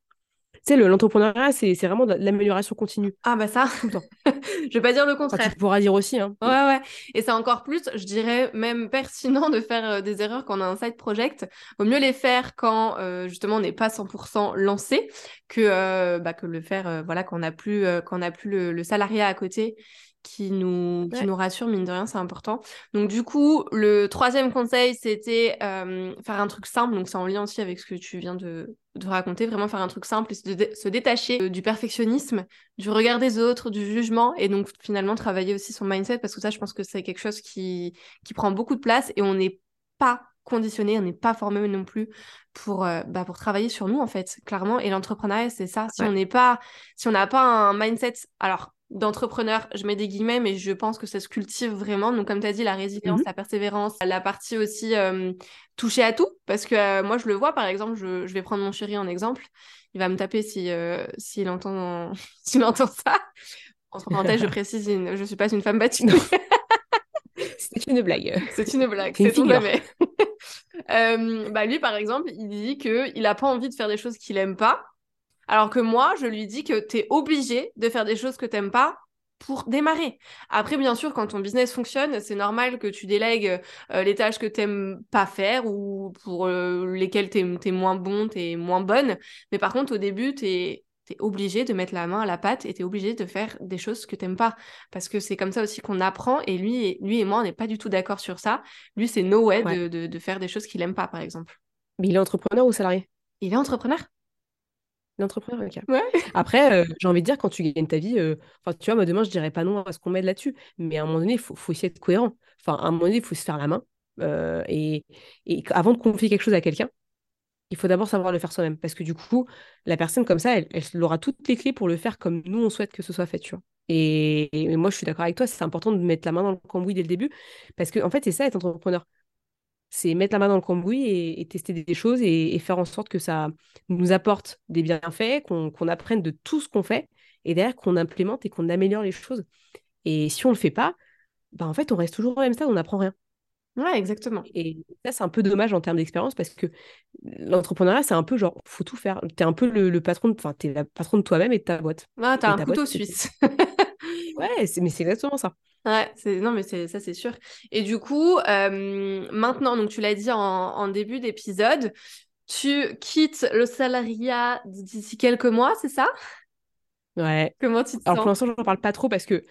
sais, l'entrepreneuriat, c'est vraiment de l'amélioration continue. Ah bah ça, je vais pas dire le contraire. tu pourras dire aussi. Hein. Ouais, ouais. Et c'est encore plus, je dirais, même pertinent de faire euh, des erreurs quand on a un side project. Vaut mieux les faire quand, euh, justement, on n'est pas 100% lancé que, euh, bah, que le faire voilà, quand on n'a plus, quand on plus le, le salariat à côté qui nous, qui nous rassure, mine de rien, c'est important. Donc, du coup, le troisième conseil, c'était euh, faire un truc simple. Donc, c'est en lien aussi avec ce que tu viens de, de raconter. Vraiment faire un truc simple et se, détacher euh, du perfectionnisme, du regard des autres, du jugement. Et donc, finalement, travailler aussi son mindset parce que ça, je pense que c'est quelque chose qui, qui prend beaucoup de place et on n'est pas conditionné, on n'est pas formé non plus pour, euh, bah, pour travailler sur nous en fait, clairement. Et l'entrepreneuriat, c'est ça. Si on n'est pas, si on n'a pas un mindset, alors d'entrepreneur, je mets des guillemets, mais je pense que ça se cultive vraiment. Donc, comme tu as dit, la résilience, mhm. la persévérance, la partie aussi euh, toucher à tout. Parce que euh, moi, je le vois, par exemple, je, vais prendre mon chéri en exemple. Il va me taper si euh, s'il entend, s'il entend ça. Entre parenthèses, je précise, je ne suis pas une femme battue. C'est une blague. C'est une blague, c'est tout jamais. bah lui, par exemple, il dit qu'il n'a pas envie de faire des choses qu'il aime pas alors que moi, je lui dis que tu es obligé de faire des choses que tu pas pour démarrer. Après, bien sûr, quand ton business fonctionne, c'est normal que tu délègues euh, les tâches que tu n'aimes pas faire ou pour euh, lesquelles tu es, moins bon, tu es moins bonne. Mais par contre, au début, tu es, obligé de mettre la main à la pâte et tu es obligé de faire des choses que tu n'aimes pas. Parce que c'est comme ça aussi qu'on apprend. Et lui et, lui et moi, on n'est pas du tout d'accord sur ça. Lui, c'est no way de, de, faire des choses qu'il n'aime pas, par exemple. Mais il est entrepreneur ou salarié? Il est entrepreneur. L'entrepreneur, ok. Après, euh, j'ai envie de dire, quand tu gagnes ta vie, euh, tu vois, moi, demain, je dirais pas non à ce qu'on m'aide là-dessus. Mais à un moment donné, il faut, faut, essayer d'être cohérent. Enfin, à un moment donné, il faut se faire la main. Euh, et, et, avant de confier quelque chose à quelqu'un, il faut d'abord savoir le faire soi-même. Parce que du coup, la personne comme ça, elle, elle, aura toutes les clés pour le faire comme nous, on souhaite que ce soit fait, tu vois. Et, et moi, je suis d'accord avec toi, c'est important de mettre la main dans le cambouis dès le début. Parce que, en fait, c'est ça, être entrepreneur c'est mettre la main dans le cambouis et, tester des choses et, faire en sorte que ça nous apporte des bienfaits, qu'on apprenne de tout ce qu'on fait et derrière qu'on implémente et qu'on améliore les choses. Et si on ne le fait pas, bah en fait, on reste toujours au même stade, on n'apprend rien. Ouais, exactement. Et ça, c'est un peu dommage en termes d'expérience parce que l'entrepreneuriat, c'est un peu genre, faut tout faire. Tu es un peu le, patron, enfin, tu es la patron de toi-même et de ta boîte. Ah, t'as un couteau suisse. Ouais, mais c'est exactement ça. Ouais, non mais ça c'est sûr. Et du coup, euh, maintenant, donc tu l'as dit en, début d'épisode, tu quittes le salariat d'ici quelques mois, c'est ça? Ouais. Comment tu te Alors pour l'instant, j'en parle pas trop parce que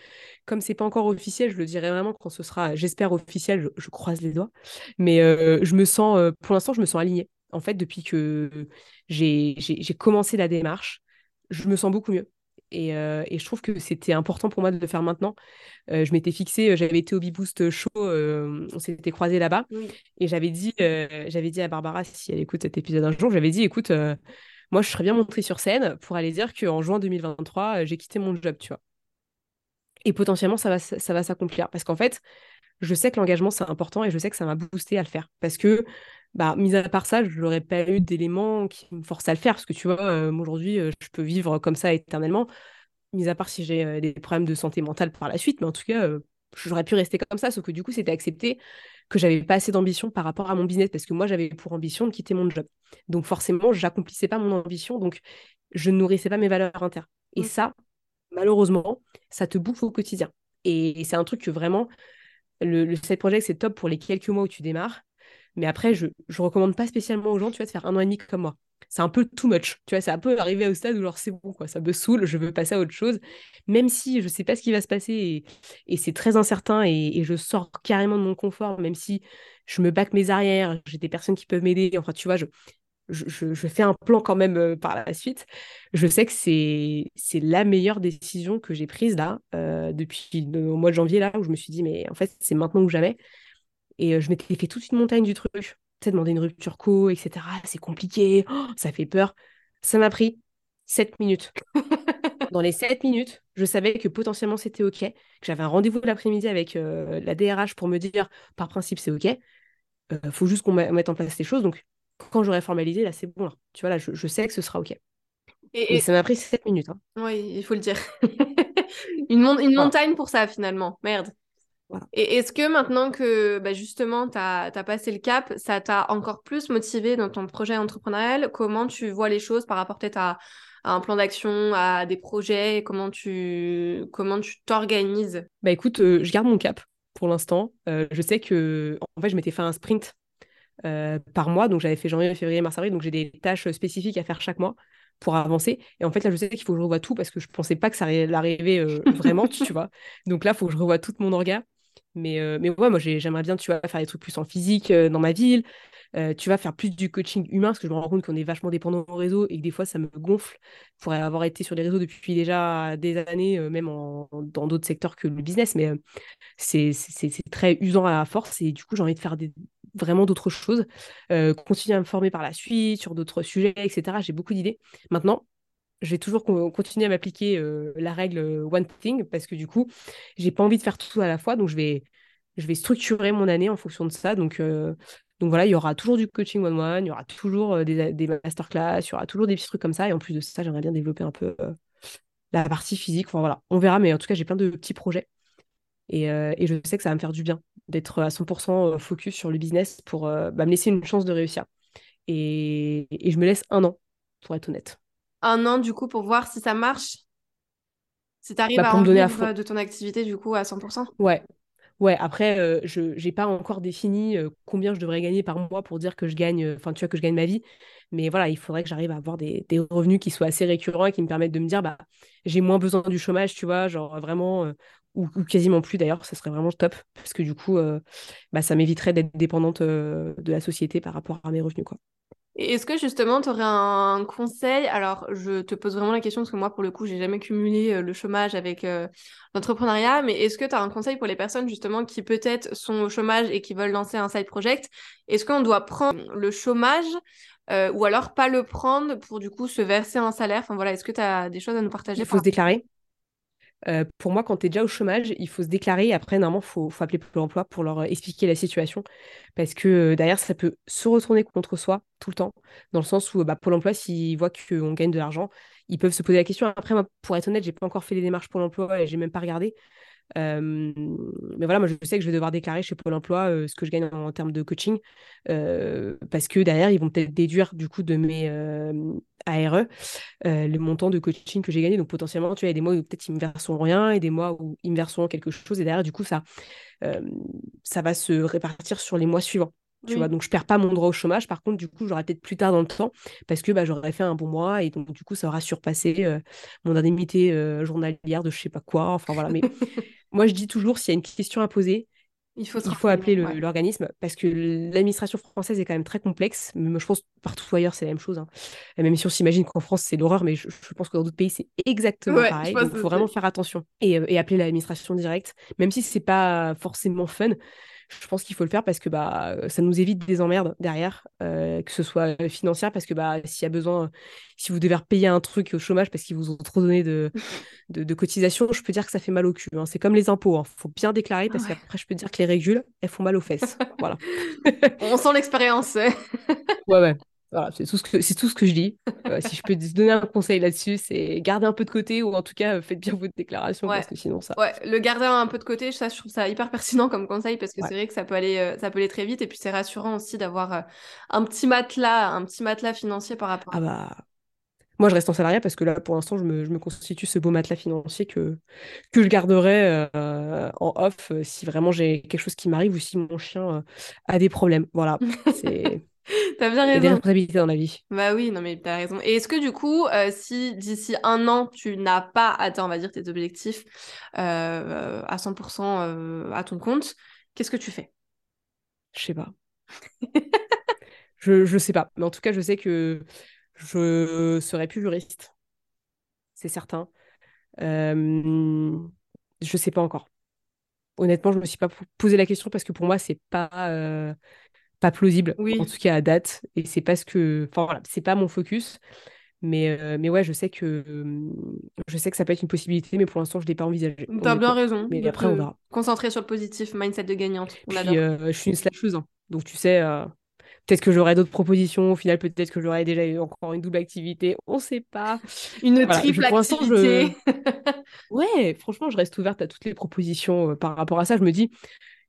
comme c'est pas encore officiel, je le dirai vraiment quand ce sera, j'espère officiel. Je, croise les doigts. Mais euh, je me sens, euh, pour l'instant, je me sens alignée. En fait, depuis que j'ai commencé la démarche, je me sens beaucoup mieux. Euh, et, je trouve que c'était important pour moi de le faire maintenant. Euh, je m'étais fixée, euh, j'avais été au Beboost Show, on s'était croisés là-bas. Et j'avais dit, j'avais dit à Barbara, si elle écoute cet épisode un jour, j'avais dit, écoute, moi, je serais bien montée sur scène pour aller dire qu'en juin 2023, j'ai quitté mon job, tu vois. Et potentiellement, ça va, ça va s'accomplir. Parce qu'en fait, je sais que l'engagement, c'est important et je sais que ça m'a boosté à le faire. Parce que, bah, mis à part ça, je n'aurais pas eu d'éléments qui me forcent à le faire. Parce que tu vois, euh, aujourd'hui, euh, je peux vivre comme ça éternellement. Mis à part si j'ai euh, des problèmes de santé mentale par la suite. Mais en tout cas, j'aurais pu rester comme ça. Sauf que du coup, c'était accepté que j'avais pas assez d'ambition par rapport à mon business. Parce que moi, j'avais pour ambition de quitter mon job. Donc forcément, j'accomplissais pas mon ambition. Donc, je ne nourrissais pas mes valeurs internes. Et mmh. ça, malheureusement, ça te bouffe au quotidien. Et c'est un truc que vraiment, le, le side project, c'est top pour les quelques mois où tu démarres. Mais après, je ne recommande pas spécialement aux gens, tu vois, de faire un an et demi comme moi. C'est un peu too much, tu vois, c'est un peu arrivé au stade où genre c'est bon, quoi, ça me saoule, je veux passer à autre chose, même si je ne sais pas ce qui va se passer et, c'est très incertain et, je sors carrément de mon confort, même si je me back mes arrières, j'ai des personnes qui peuvent m'aider, enfin tu vois, je, je, fais un plan quand même euh, par la suite. Je sais que c'est la meilleure décision que j'ai prise là, euh, depuis le mois de janvier, là, où je me suis dit, mais en fait, c'est maintenant ou jamais. Et euh, je m'étais fait toute une montagne du truc. Tu sais, demander une rupture co, etc. C'est compliqué, oh, ça fait peur. Ça m'a pris 7 minutes. Dans les 7 minutes, je savais que potentiellement c'était OK, que j'avais un rendez-vous l'après-midi avec euh, la DRH pour me dire, par principe, c'est OK. Il euh, faut juste qu'on mette en place ces choses. Donc, quand j'aurai formalisé, là, c'est bon. Là. Tu vois, là, je, sais que ce sera OK. Et, ça m'a pris 7 minutes. Hein. Oui, il faut le dire. une, une montagne pour ça, finalement. Merde. Et est-ce que maintenant que bah, justement tu as, passé le cap, ça t'a encore plus motivé dans ton projet entrepreneurial? Comment tu vois les choses par rapport peut-être à, un plan d'action, à des projets? Comment tu comment tu t'organises? Bah écoute, euh, je garde mon cap pour l'instant. Euh, je sais que en fait je m'étais fait un sprint euh, par mois, donc j'avais fait janvier, février, mars, avril, donc j'ai des tâches spécifiques à faire chaque mois pour avancer. Et en fait, là, je sais qu'il faut que je revoie tout parce que je pensais pas que ça allait arriver vraiment, tu vois. Donc là, il faut que je revoie toute mon orga. Mais, euh, mais ouais, moi, j'aimerais bien, tu vois, faire des trucs plus en physique euh, dans ma ville. Euh, tu vas faire plus du coaching humain parce que je me rends compte qu'on est vachement dépendant au réseau et que des fois, ça me gonfle pour avoir été sur les réseaux depuis déjà des années, même dans d'autres secteurs que le business. Mais c'est très usant à la force et du coup, j'ai envie de faire vraiment d'autres choses. continuer à me former par la suite sur d'autres sujets, etc. J'ai beaucoup d'idées. Maintenant, je vais toujours continuer à m'appliquer euh, la règle euh, one thing parce que du coup, j'ai pas envie de faire tout à la fois. Donc, je vais, je vais structurer mon année en fonction de ça. Donc, euh, donc voilà, il y aura toujours du coaching one-one, il y aura toujours des, masterclass, il y aura toujours des petits trucs comme ça. Et en plus de ça, j'aimerais bien développer un peu la partie physique. Enfin voilà, on verra. Mais en tout cas, j'ai plein de petits projets. Et, et, je sais que ça va me faire du bien d'être à 100% focus sur le business pour bah, me laisser une chance de réussir. Et je me laisse un an, pour être honnête un an du coup pour voir si ça marche Si tu arrives bah, à en vivre de ton activité du coup à 100% Ouais. Ouais, après, euh, je n'ai pas encore défini euh, combien je devrais gagner par mois pour dire que je gagne, euh, enfin, tu vois, que je gagne ma vie. Mais voilà, il faudrait que j'arrive à avoir des, revenus qui soient assez récurrents et qui me permettent de me dire, bah, j'ai moins besoin du chômage, tu vois, genre vraiment, ou, quasiment plus d'ailleurs, ça serait vraiment top, parce que du coup, bah, ça m'éviterait d'être dépendante de la société par rapport à mes revenus, quoi. Est-ce que justement, tu aurais un conseil? Alors, je te pose vraiment la question parce que moi, pour le coup, j'ai jamais cumulé euh, le chômage avec euh, l'entrepreneuriat, mais est-ce que tu as un conseil pour les personnes justement qui peut-être sont au chômage et qui veulent lancer un side project? Est-ce qu'on doit prendre le chômage euh, ou alors pas le prendre pour du coup se verser un salaire? Enfin voilà, est-ce que tu as des choses à nous partager? Il faut se déclarer. Pour moi, quand tu es déjà au chômage, il faut se déclarer. Après, normalement, il faut, appeler Pôle emploi pour leur expliquer la situation. Parce que derrière, ça peut se retourner contre soi tout le temps. Dans le sens où bah, Pôle emploi, s'ils voient qu'on gagne de l'argent, ils peuvent se poser la question. Après, moi, pour être honnête, j'ai pas encore fait les démarches Pôle emploi et j'ai même pas regardé. Euh, mais voilà, moi je sais que je vais devoir déclarer chez Pôle emploi euh, ce que je gagne en, termes de coaching, euh, parce que derrière, ils vont peut-être déduire du coup de mes ARE le montant de coaching que j'ai gagné. Donc potentiellement, tu vois, il y a des mois où peut-être ils me verseront rien et des mois où ils me verseront quelque chose. Et derrière, du coup, ça, ça va se répartir sur les mois suivants. Tu vois, donc je perds pas mon droit au chômage. Par contre, du coup, j'aurai peut-être plus tard dans le temps parce que bah, j'aurais fait un bon mois et donc du coup, ça aura surpassé mon indemnité journalière de je sais pas quoi. Enfin voilà. Mais moi, je dis toujours, s'il y a une question à poser, il faut, il faut appeler l'organisme parce que l'administration française est quand même très complexe. Mais je pense partout ailleurs, c'est la même chose. Hein. Même si on s'imagine qu'en France, c'est l'horreur, mais je, pense que dans d'autres pays, c'est exactement pareil. Donc, il faut vraiment faire attention et, et appeler l'administration directe, même si c'est pas forcément fun je pense qu'il faut le faire parce que bah, ça nous évite des emmerdes derrière, euh, que ce soit financière, parce que bah, s'il y a besoin, si vous devez repayer un truc au chômage parce qu'ils vous ont trop donné de, de, cotisations, je peux dire que ça fait mal au cul. Hein. C'est comme les impôts, il hein. faut bien déclarer parce qu'après, je peux dire que les régules, elles font mal aux fesses. voilà. On sent l'expérience. ouais, ouais. Voilà, c'est tout, ce que, c'est tout ce que je dis. Euh, si je peux te donner un conseil là-dessus, c'est garder un peu de côté ou en tout cas, faites bien votre déclaration parce que sinon ça. Ouais, le garder un peu de côté, ça, je trouve ça hyper pertinent comme conseil parce que c'est vrai que ça peut, aller, euh, ça peut aller très vite et puis c'est rassurant aussi d'avoir euh, un petit matelas, un petit matelas financier par rapport à. Ah bah. Moi, je reste en salariat parce que là, pour l'instant, je me, constitue ce beau matelas financier que, que je garderai euh, en off euh, si vraiment j'ai quelque chose qui m'arrive ou si mon chien euh, a des problèmes. Voilà, c'est... T'as bien raison. A des responsabilités dans la vie. Bah oui, non mais t'as raison. Et est-ce que du coup, si d'ici un an, tu n'as pas atteint, on va dire, tes objectifs à 100% à ton compte, qu'est-ce que tu fais? Je sais pas. je, je sais pas. Mais en tout cas, je sais que je serai plus juriste. C'est certain. Euh, je sais pas encore. Honnêtement, je me suis pas posé la question parce que pour moi, c'est pas euh, pas plausible. En tout cas à date, et c'est parce que, enfin voilà, c'est pas mon focus. Mais, euh, mais ouais, je sais que je sais que ça peut être une possibilité, mais pour l'instant, je l'ai pas envisagé. T'as bien raison. Mais après, on verra. Concentrer sur le positif, mindset de gagnante. On je suis une slasheuse, hein. donc tu sais, Peut-être que j'aurai d'autres propositions. Au final, peut-être que j'aurai déjà eu encore une double activité. On ne sait pas. Une triple activité. ouais, franchement, je reste ouverte à toutes les propositions euh, par rapport à ça. Je me dis,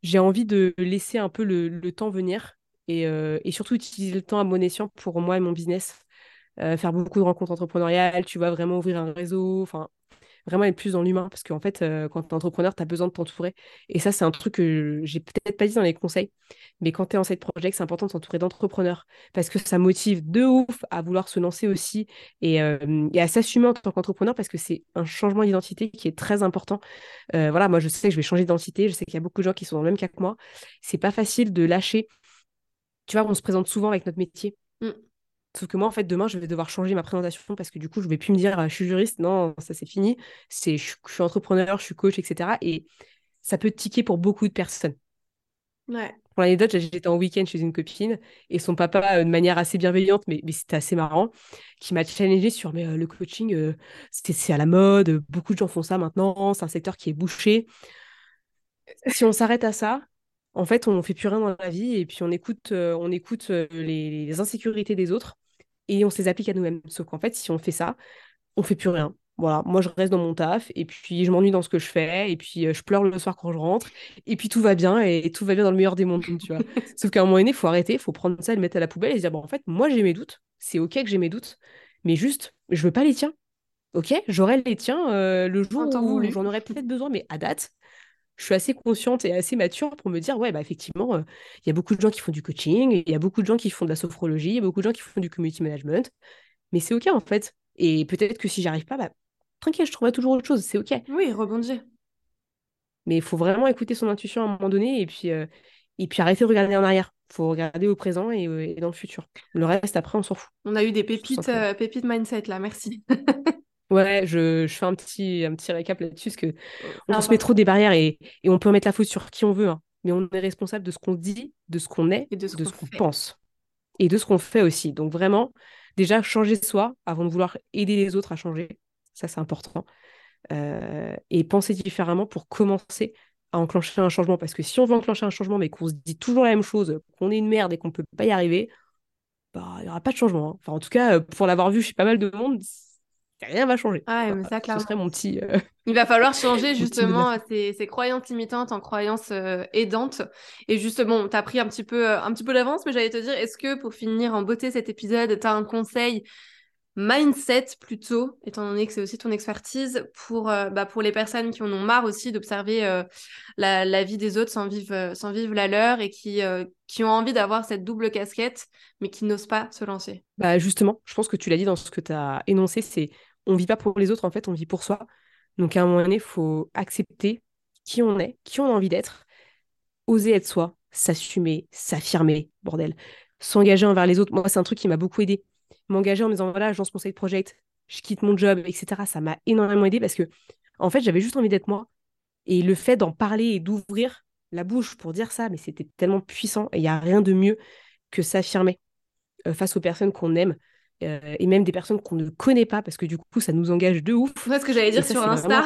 j'ai envie de laisser un peu le, temps venir et, euh, et, surtout utiliser le temps à bon escient pour moi et mon business. Euh, faire beaucoup de rencontres entrepreneuriales, tu vois, vraiment ouvrir un réseau. Enfin, vraiment être plus dans l'humain parce qu'en fait, euh, quand tu es entrepreneur, tu as besoin de t'entourer. Et ça, c'est un truc que j'ai peut-être pas dit dans les conseils, mais quand tu es en side project, c'est important de s'entourer d'entrepreneurs parce que ça motive de ouf à vouloir se lancer aussi et, à s'assumer en tant qu'entrepreneur parce que c'est un changement d'identité qui est très important. Voilà, moi, je sais que je vais changer d'identité, je sais qu'il y a beaucoup de gens qui sont dans le même cas que moi. C'est pas facile de lâcher. Tu vois, on se présente souvent avec notre métier. Mmh. Sauf que moi, en fait, demain, je vais devoir changer ma présentation parce que du coup, je ne vais plus me dire je suis juriste. Non, ça c'est fini. C'est je, suis entrepreneur, je suis coach, etc. Et ça peut tiquer pour beaucoup de personnes. Ouais. Pour l'anecdote, j'étais en week-end chez une copine et son papa, euh, de manière assez bienveillante, mais, mais c'était assez marrant, qui m'a challengé sur mais, euh, le coaching, euh, c'est à la mode, beaucoup de gens font ça maintenant, c'est un secteur qui est bouché. Si on s'arrête à ça, en fait, on ne fait plus rien dans la vie et puis on écoute, on écoute les, insécurités des autres et on se les applique à nous-mêmes. Sauf qu'en fait, si on fait ça, on fait plus rien. Voilà, moi je reste dans mon taf et puis je m'ennuie dans ce que je fais et puis euh, je pleure le soir quand je rentre et puis tout va bien et, tout va bien dans le meilleur des mondes, tu vois. Sauf qu'à un moment donné, il faut arrêter, il faut prendre ça et le mettre à la poubelle et se dire bon en fait, moi j'ai mes doutes, c'est OK que j'ai mes doutes, mais juste je veux pas les tiens. OK, j'aurai les tiens euh, le jour où j'en aurai peut-être besoin mais à date, je suis assez consciente et assez mature pour me dire, ouais, bah, effectivement, euh, il y a beaucoup de gens qui font du coaching, il y a beaucoup de gens qui font de la sophrologie, il y a beaucoup de gens qui font du community management, mais c'est OK en fait. Et peut-être que si j'arrive pas, bah, tranquille, je trouverai toujours autre chose, c'est OK. Oui, rebondir. Mais il faut vraiment écouter son intuition à un moment donné et puis, euh, et puis arrêter de regarder en arrière. Il faut regarder au présent et, euh, et, dans le futur. Le reste, après, on s'en fout. On a eu des pépites, pépites mindset là, merci. Ouais, je, fais un petit, un petit récap là-dessus, parce que on se met trop des barrières et, on peut mettre la faute sur qui on veut, hein. mais on est responsable de ce qu'on dit, de ce qu'on est, et de ce qu'on pense, et de ce qu'on fait aussi. Donc vraiment, déjà, changer soi avant de vouloir aider les autres à changer, ça c'est important, euh, et penser différemment pour commencer à enclencher un changement, parce que si on veut enclencher un changement, mais qu'on se dit toujours la même chose, qu'on est une merde et qu'on ne peut pas y arriver, bah, il n'y aura pas de changement. Hein. Enfin, en tout cas, pour l'avoir vu chez pas mal de monde, rien va changer. Ah mais ça, Ce serait mon petit. Euh, Il va falloir changer justement ces, croyances limitantes en croyances euh, aidantes. Et justement, tu as pris un petit peu, euh, un petit peu d'avance, mais j'allais te dire, est-ce que pour finir en beauté cet épisode, tu as un conseil mindset plutôt, étant donné que c'est aussi ton expertise, pour, bah, pour les personnes qui en ont marre aussi d'observer la, vie des autres sans vivre, sans vivre la leur et qui, qui ont envie d'avoir cette double casquette, mais qui n'osent pas se lancer? Bah Justement, je pense que tu l'as dit dans ce que tu as énoncé, c'est on vit pas pour les autres, en fait, on vit pour soi. Donc à un moment donné, il faut accepter qui on est, qui on a envie d'être, oser être soi, s'assumer, s'affirmer, bordel, s'engager envers les autres. Moi, c'est un truc qui m'a beaucoup aidé. M'engager en me disant, voilà, je lance mon side project, je quitte mon job, etc. Ça m'a énormément aidé parce que, en fait, j'avais juste envie d'être moi. Et le fait d'en parler et d'ouvrir la bouche pour dire ça, mais c'était tellement puissant. Et il n'y a rien de mieux que s'affirmer euh, face aux personnes qu'on aime, euh, et même des personnes qu'on ne connaît pas parce que du coup ça nous engage de ouf. C'est ce que j'allais dire sur Insta.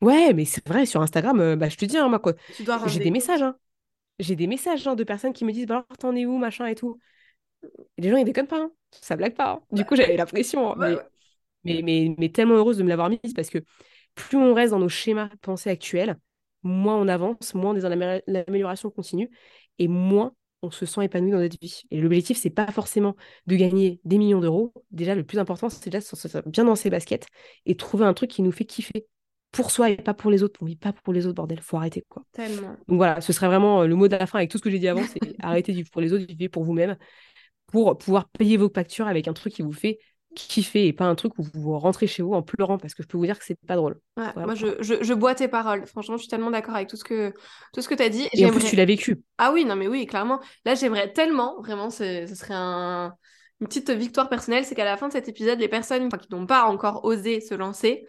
ouais, mais c'est vrai, sur Instagram, euh, bah, je te dis, hein, moi, quoi, j'ai des messages. Hein. J'ai des messages hein, de personnes qui me disent bah, alors t'en es où, machin et tout. Et les gens ils déconnent pas, hein. ça blague pas. Du coup j'avais la pression. mais, mais, mais, mais, tellement heureuse de me l'avoir mise parce que plus on reste dans nos schémas de pensée actuels, moins on avance, moins on est dans l'amélioration continue et moins on se sent épanoui dans notre vie. Et l'objectif, c'est pas forcément de gagner des millions d'euros. Déjà, le plus important, c'est déjà de bien dans ses baskets et trouver un truc qui nous fait kiffer pour soi et pas pour les autres. On vit pas pour les autres, bordel. Faut arrêter, quoi. Tellement. Donc voilà, ce serait vraiment euh, le mot de la fin avec tout ce que j'ai dit avant, c'est arrêter de vivre pour les autres, vivez pour vous-même, pour pouvoir payer vos factures avec un truc qui vous fait kiffer et pas un truc où vous rentrez chez vous en pleurant parce que je peux vous dire que c'est pas drôle. moi, je, je, bois tes paroles. Franchement, je suis tellement d'accord avec tout ce que, tout ce que tu as dit. Et en plus, tu l'as vécu. Ah oui, non, mais oui, clairement. Là, j'aimerais tellement, vraiment, ce serait un... une petite victoire personnelle, c'est qu'à la fin de cet épisode, les personnes qui n'ont pas encore osé se lancer,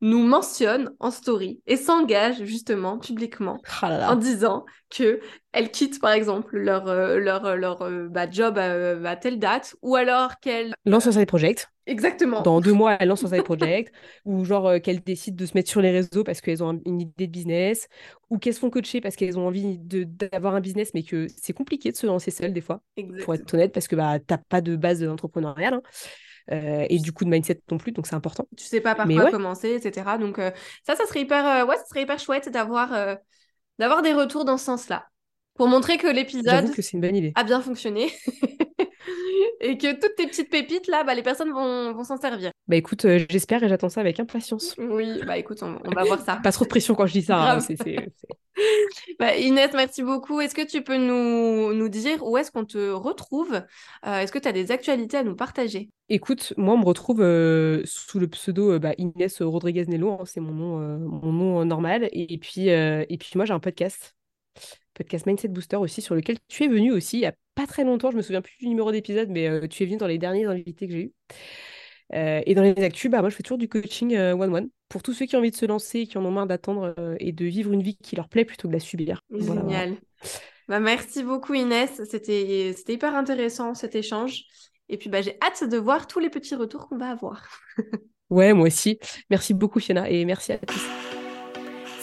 nous mentionne en story et s'engage justement publiquement oh en disant que elles quittent par exemple leur euh, leur euh, leur euh, bah, job à, telle date ou alors qu'elles lancent un side project. Exactement. Dans deux mois, elles lancent un side project ou genre qu'elles décident de se mettre sur les réseaux parce qu'elles ont une idée de business ou qu'elles se font coacher parce qu'elles ont envie d'avoir un business mais que c'est compliqué de se lancer seule des fois. Pour être honnête parce que bah t'as pas de base entrepreneuriale. Hein. Euh, et du coup de mindset non plus, donc c'est important. Tu sais pas par quoi commencer, etc. Donc euh, ça, ça serait hyper, euh, ouais, ça serait hyper chouette d'avoir d'avoir des retours dans ce sens-là, pour montrer que l'épisode a bien fonctionné. et que toutes tes petites pépites là, bah, les personnes vont, vont s'en servir. Bah écoute, j'espère et j'attends ça avec impatience. Oui, bah écoute, on, va voir ça. Pas trop de pression quand je dis ça. Hein, bah, Inès, merci beaucoup. Est-ce que tu peux nous, dire où est-ce qu'on te retrouve? Est-ce que tu as des actualités à nous partager? Écoute, moi, on me retrouve euh, sous le pseudo euh, bah, Inès Rodriguez Nello, hein, c'est mon nom, euh, mon nom normal. Et, puis, et puis, moi, j'ai un podcast, podcast Mindset Booster aussi, sur lequel tu es venu aussi il n'y a pas très longtemps. Je me souviens plus du numéro d'épisode, mais tu es venu dans les derniers invités que j'ai eus. Et dans les actus, bah, moi, je fais toujours du coaching one-one pour tous ceux qui ont envie de se lancer, qui en ont marre d'attendre et de vivre une vie qui leur plaît plutôt que de la subir. Génial. Bah, merci beaucoup, Inès. C'était hyper intéressant cet échange. Et puis, bah, j'ai hâte de voir tous les petits retours qu'on va avoir. ouais, moi aussi. Merci beaucoup, Fiona, et merci à tous.